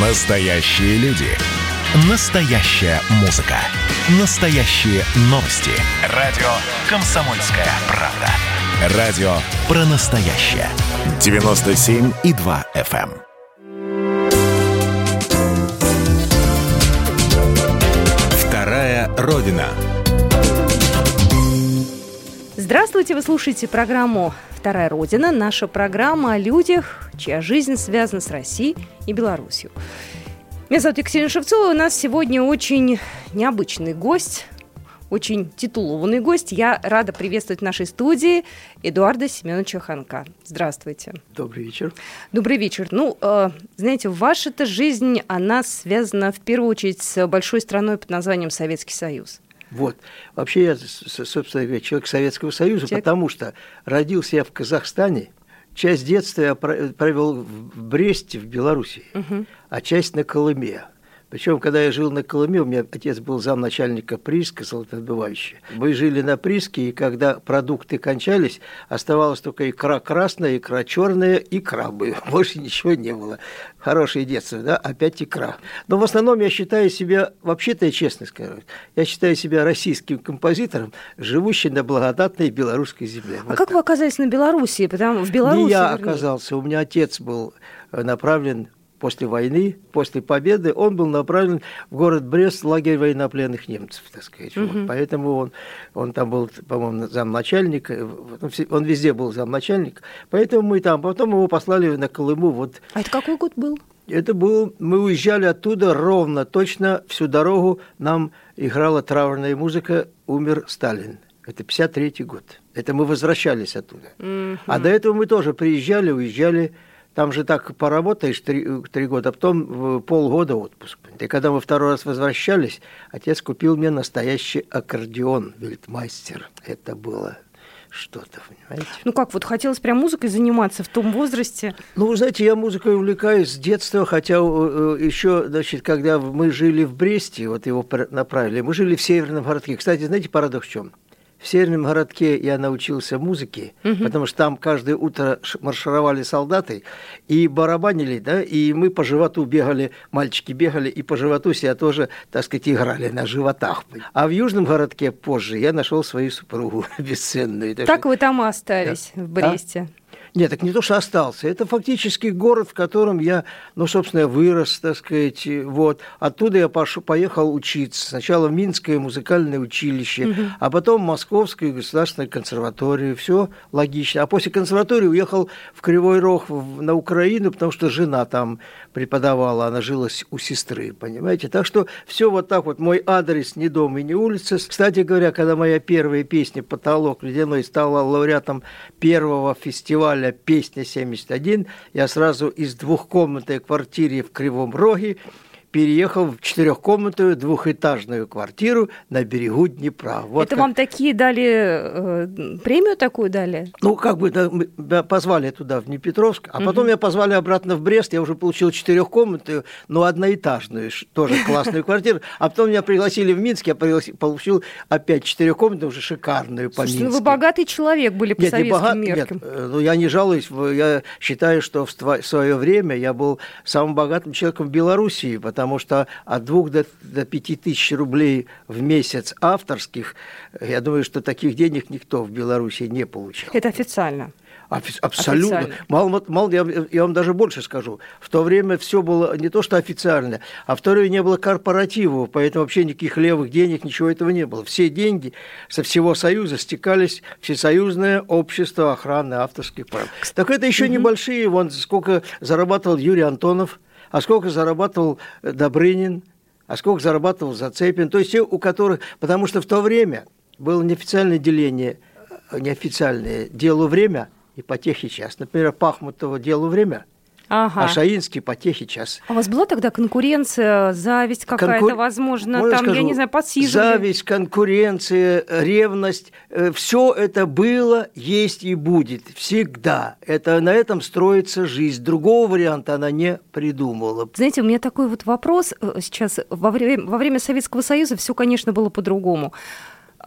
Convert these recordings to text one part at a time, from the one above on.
Настоящие люди. Настоящая музыка. Настоящие новости. Радио «Комсомольская правда». Радио про настоящее. 97,2 FM. Вторая Родина. Здравствуйте, вы слушаете программу «Вторая Родина». Наша программа о людях, чья жизнь связана с Россией и Беларусью. Меня зовут Екатерина Шевцова. У нас сегодня очень необычный гость, очень титулованный гость. Я рада приветствовать в нашей студии Эдуарда Семеновича Ханка. Здравствуйте. Добрый вечер. Добрый вечер. Ну, э, знаете, ваша-то жизнь, она связана в первую очередь с большой страной под названием Советский Союз. Вот. Вообще я, собственно говоря, человек Советского Союза, человек... потому что родился я в Казахстане, часть детства я провел в Бресте, в Беларуси, угу. а часть на Колыме. Причем, когда я жил на Колыме, у меня отец был замначальника прииска золотодобывающего. Мы жили на прииске, и когда продукты кончались, оставалась только икра красная, икра черная и крабы. Больше ничего не было. Хорошее детство, да? Опять икра. Но в основном я считаю себя, вообще-то я честно скажу, я считаю себя российским композитором, живущим на благодатной белорусской земле. А вот как так. вы оказались на Белоруссии? Потому в Беларуси. Не я вернее. оказался. У меня отец был направлен после войны, после победы, он был направлен в город Брест, лагерь военнопленных немцев, так сказать. Угу. Вот. Поэтому он, он там был, по-моему, замначальник, он везде был замначальник, поэтому мы там, потом его послали на Колыму. Вот. А это какой год был? Это был, мы уезжали оттуда ровно, точно всю дорогу нам играла траурная музыка «Умер Сталин». Это 53 год. Это мы возвращались оттуда. Mm-hmm. А до этого мы тоже приезжали, уезжали. Там же так поработаешь три, три года, а потом полгода отпуск. И когда мы второй раз возвращались, отец купил мне настоящий аккордеон «Вельтмайстер». Это было что-то, понимаете? Ну как, вот хотелось прям музыкой заниматься в том возрасте? Ну, вы знаете, я музыкой увлекаюсь с детства, хотя э, э, еще, значит, когда мы жили в Бресте, вот его направили, мы жили в Северном городке. Кстати, знаете, парадокс в чем? В северном городке я научился музыке, угу. потому что там каждое утро маршировали солдаты и барабанили, да, и мы по животу бегали, мальчики бегали, и по животу себя тоже, так сказать, играли на животах. А в южном городке позже я нашел свою супругу бесценную. Так, так вы там и остались, да. в Бресте. А? Нет, так не то, что остался. Это фактически город, в котором я, ну, собственно, вырос, так сказать. Вот. Оттуда я пошу, поехал учиться. Сначала в Минское музыкальное училище, угу. а потом в Московскую государственную консерваторию. Все логично. А после консерватории уехал в Кривой Рог на Украину, потому что жена там преподавала, она жила у сестры, понимаете? Так что все вот так вот. Мой адрес не дом и не улица. Кстати говоря, когда моя первая песня «Потолок ледяной» стала лауреатом первого фестиваля фестиваля «Песня 71» я сразу из двухкомнатной квартиры в Кривом Роге переехал в четырехкомнатную двухэтажную квартиру на берегу Днепра. Вот Это как... вам такие дали, э, премию такую дали? Ну, как бы да, меня позвали туда, в Днепетровск, а потом меня позвали обратно в Брест, я уже получил четырехкомнатную, но одноэтажную, тоже классную квартиру, а потом меня пригласили в Минск, я получил опять четырехкомнатную, уже шикарную по Слушайте, ну вы богатый человек были по нет, советским богат... меркам. Нет, э, ну я не жалуюсь, я считаю, что в свое время я был самым богатым человеком в Белоруссии, потому потому что от двух до, до пяти тысяч рублей в месяц авторских, я думаю, что таких денег никто в Беларуси не получал. Это официально. Абсолютно. Официально. Мало, мало я, я вам даже больше скажу. В то время все было не то, что официально, а в то время не было корпоративов, поэтому вообще никаких левых денег, ничего этого не было. Все деньги со всего Союза стекались в Всесоюзное общество охраны авторских прав. Так это еще угу. небольшие, вон сколько зарабатывал Юрий Антонов, а сколько зарабатывал э, Добрынин, а сколько зарабатывал Зацепин. То есть те, у которых... Потому что в то время было неофициальное деление, э, неофициальное делу время и потехи час. Например, Пахмутова делу время – Ага. А Шаинский потехи час. А у вас была тогда конкуренция, зависть какая-то, Конкур... возможно, Можно там, скажу, я не знаю, подсиживали? Зависть, конкуренция, ревность, э, все это было, есть и будет всегда. Это на этом строится жизнь. Другого варианта она не придумала. Знаете, у меня такой вот вопрос э, сейчас. Во время, во время Советского Союза все, конечно, было по-другому.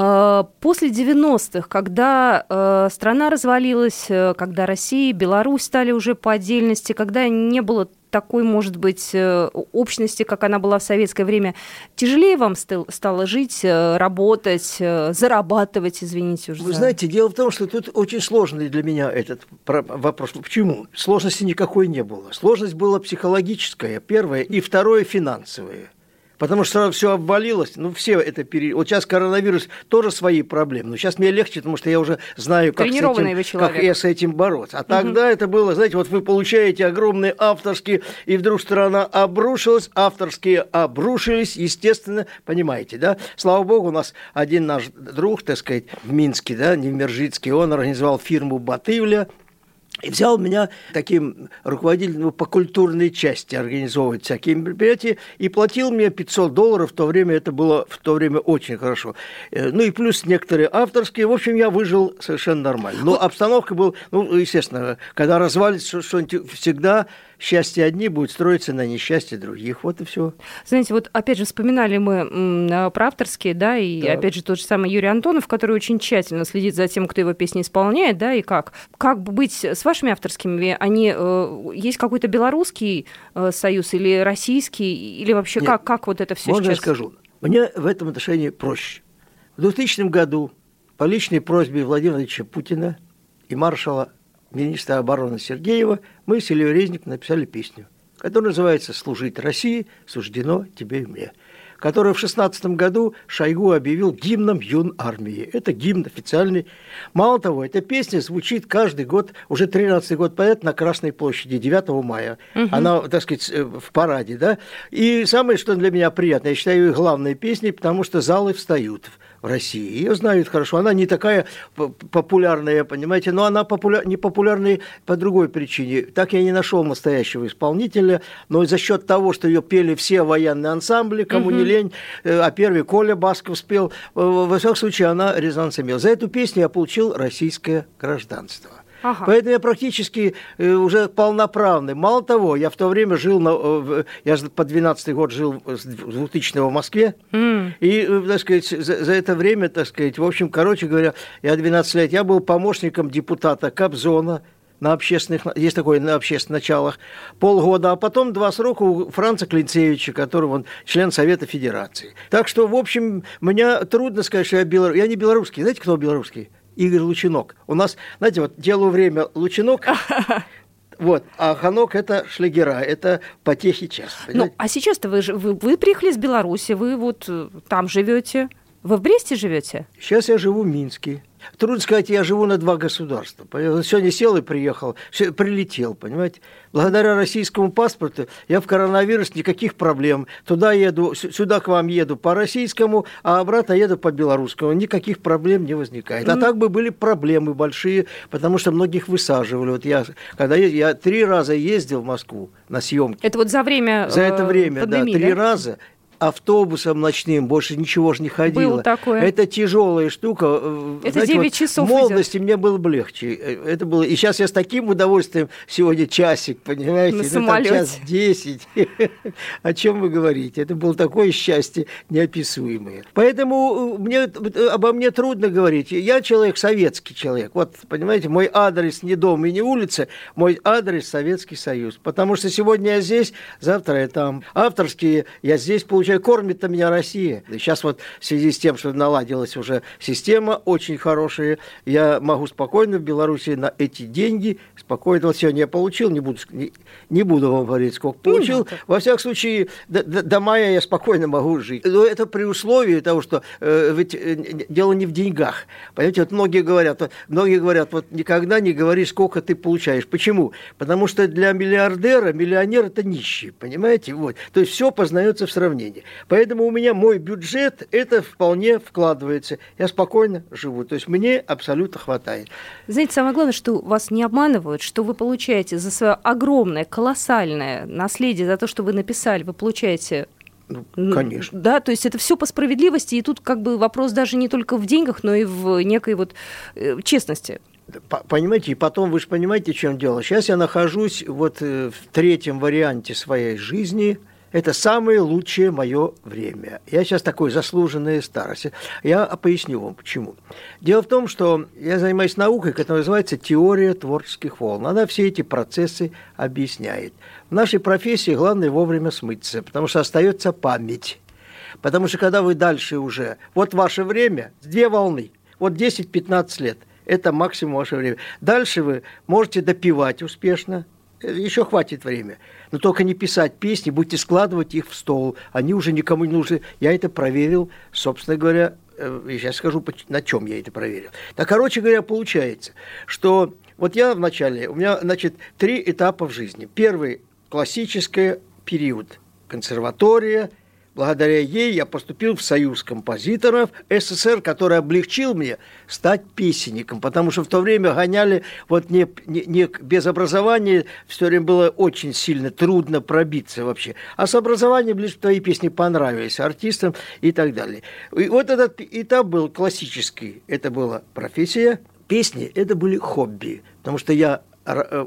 А, после 90-х, когда страна развалилась, когда Россия и Беларусь стали уже по отдельности, когда не было такой, может быть, э, общности, как она была в советское время, тяжелее вам стало жить, э, работать, э, зарабатывать, извините уже? Вы знаете, дело в том, что тут очень сложный для меня этот вопрос. Почему? Сложности никакой не было. Сложность была психологическая, первая, и второе – финансовая потому что все обвалилось. Ну, все это пере... Вот сейчас коронавирус тоже свои проблемы. Но сейчас мне легче, потому что я уже знаю, как, с этим, как я с этим бороться. А тогда угу. это было, знаете, вот вы получаете огромные авторские, и вдруг страна обрушилась, авторские обрушились, естественно, понимаете, да? Слава богу, у нас один наш друг, так сказать, в Минске, да, не в Невмержицкий, он организовал фирму «Батывля», и взял меня таким руководителем по культурной части организовывать всякие мероприятия и платил мне 500 долларов. В то время это было в то время очень хорошо. Э, ну и плюс некоторые авторские. В общем, я выжил совершенно нормально. Но обстановка была, ну, естественно, когда развалится что-нибудь, всегда счастье одни будет строиться на несчастье других. Вот и все. Знаете, вот опять же вспоминали мы а, про авторские, да, и да. опять же тот же самый Юрий Антонов, который очень тщательно следит за тем, кто его песни исполняет, да, и как. Как быть с вашими авторскими? Они э, есть какой-то белорусский э, союз или российский, или вообще Нет. как, как вот это все Можно сейчас? я скажу? Мне в этом отношении проще. В 2000 году по личной просьбе Владимира Владимировича Путина и маршала министра обороны Сергеева, мы с Ильей Резником написали песню, которая называется «Служить России суждено тебе и мне», которую в 16 году Шойгу объявил гимном юн армии. Это гимн официальный. Мало того, эта песня звучит каждый год, уже 13 год поэт на Красной площади, 9 мая. Угу. Она, так сказать, э, в параде, да. И самое, что для меня приятно, я считаю ее главной песней, потому что залы встают в России. Ее знают хорошо. Она не такая популярная, понимаете, но она популя... не популярная по другой причине. Так я не нашел настоящего исполнителя, но за счет того, что ее пели все военные ансамбли, кому угу. не лень, э, а первый Коля Басков спел, во всяком случае, она резонанс имела. За эту песню я получил российское гражданство. Ага. Поэтому я практически э, уже полноправный. Мало того, я в то время жил, на, э, я по 12 год жил с 2000 в Москве, mm. и, э, так сказать, за, за это время, так сказать, в общем, короче говоря, я 12 лет, я был помощником депутата Кобзона, на общественных, есть такое на общественных началах, полгода, а потом два срока у Франца Клинцевича, который он член Совета Федерации. Так что, в общем, мне трудно сказать, что я белорус. Я не белорусский. Знаете, кто белорусский? Игорь Лучинок. У нас, знаете, вот делу время Лучинок, Вот, а Ханок это шлягера, это потехи час. Ну, а сейчас-то вы, вы, вы приехали из Беларуси, вы вот э, там живете. Вы в Бресте живете? Сейчас я живу в Минске. Трудно сказать, я живу на два государства. Сегодня сел и приехал, прилетел, понимаете. Благодаря российскому паспорту я в коронавирус никаких проблем. Туда еду, сюда к вам еду по российскому, а обратно еду по белорусскому. Никаких проблем не возникает. А так бы были проблемы большие, потому что многих высаживали. Вот я, когда я, я три раза ездил в Москву на съемки. Это вот за время За это э, время, пандемии, да, три да? раза автобусом ночным, больше ничего же не ходило. Было такое. Это тяжелая штука. Э, Это Знаете, 9 вот часов В молодости идет. мне было бы легче. Э, это было... И сейчас я с таким удовольствием сегодня часик, понимаете? На ну, самолете. час десять. О чем вы говорите? Это было такое счастье неописуемое. Поэтому э, мне, обо мне трудно говорить. Я человек, советский человек. Вот, понимаете, мой адрес не дом и не улица, мой адрес Советский Союз. Потому что сегодня я здесь, завтра я там. Авторские я здесь получаю случае, кормит-то меня Россия. И сейчас вот в связи с тем, что наладилась уже система очень хорошая, я могу спокойно в Беларуси на эти деньги, спокойно, вот сегодня я получил, не буду, не, не буду вам говорить, сколько получил. Во всяком случае, до, до, до мая я спокойно могу жить. Но это при условии того, что э, ведь э, дело не в деньгах. Понимаете, вот многие говорят, вот, многие говорят, вот никогда не говори, сколько ты получаешь. Почему? Потому что для миллиардера миллионер это нищий, понимаете? Вот. То есть все познается в сравнении деньги. Поэтому у меня мой бюджет, это вполне вкладывается. Я спокойно живу. То есть мне абсолютно хватает. Знаете, самое главное, что вас не обманывают, что вы получаете за свое огромное, колоссальное наследие, за то, что вы написали, вы получаете ну, конечно. Да, то есть это все по справедливости, и тут как бы вопрос даже не только в деньгах, но и в некой вот э, честности. Понимаете, и потом вы же понимаете, в чем дело. Сейчас я нахожусь вот э, в третьем варианте своей жизни – это самое лучшее мое время. Я сейчас такой заслуженный старость. Я поясню вам, почему. Дело в том, что я занимаюсь наукой, которая называется теория творческих волн. Она все эти процессы объясняет. В нашей профессии главное вовремя смыться, потому что остается память. Потому что когда вы дальше уже, вот ваше время, две волны, вот 10-15 лет, это максимум ваше время. Дальше вы можете допивать успешно, еще хватит время. Но только не писать песни, будете складывать их в стол. Они уже никому не нужны. Я это проверил, собственно говоря, э, я сейчас скажу, на чем я это проверил. Так, короче говоря, получается, что вот я вначале, у меня, значит, три этапа в жизни. Первый – классический период. Консерватория – Благодаря ей я поступил в Союз композиторов СССР, который облегчил мне стать песенником, потому что в то время гоняли вот не, не, не без образования, все время было очень сильно трудно пробиться вообще. А с образованием лишь твои песни понравились артистам и так далее. И вот этот этап был классический. Это была профессия, песни – это были хобби, потому что я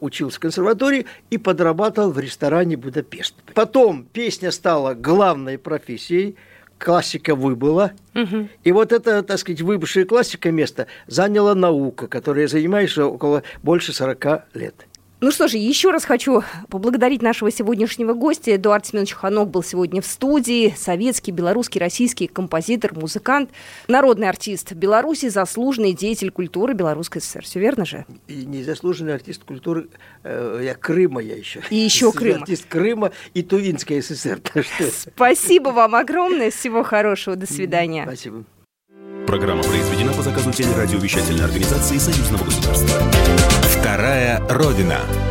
учился в консерватории и подрабатывал в ресторане Будапешт. Потом песня стала главной профессией, классика выбыла. Угу. И вот это, так сказать, выбывшее классика место заняла наука, которой я занимаюсь около больше 40 лет. Ну что же, еще раз хочу поблагодарить нашего сегодняшнего гостя. Эдуард Семенович Ханок был сегодня в студии. Советский, белорусский, российский композитор, музыкант, народный артист Беларуси, заслуженный деятель культуры Белорусской ССР. Все верно же? И не заслуженный артист культуры э, я Крыма я еще. И еще Крыма. Артист Крыма и Тувинской ССР. Спасибо вам огромное. Всего хорошего. До свидания. Спасибо. Программа произведена по заказу телерадиовещательной организации Союзного государства. Вторая Родина.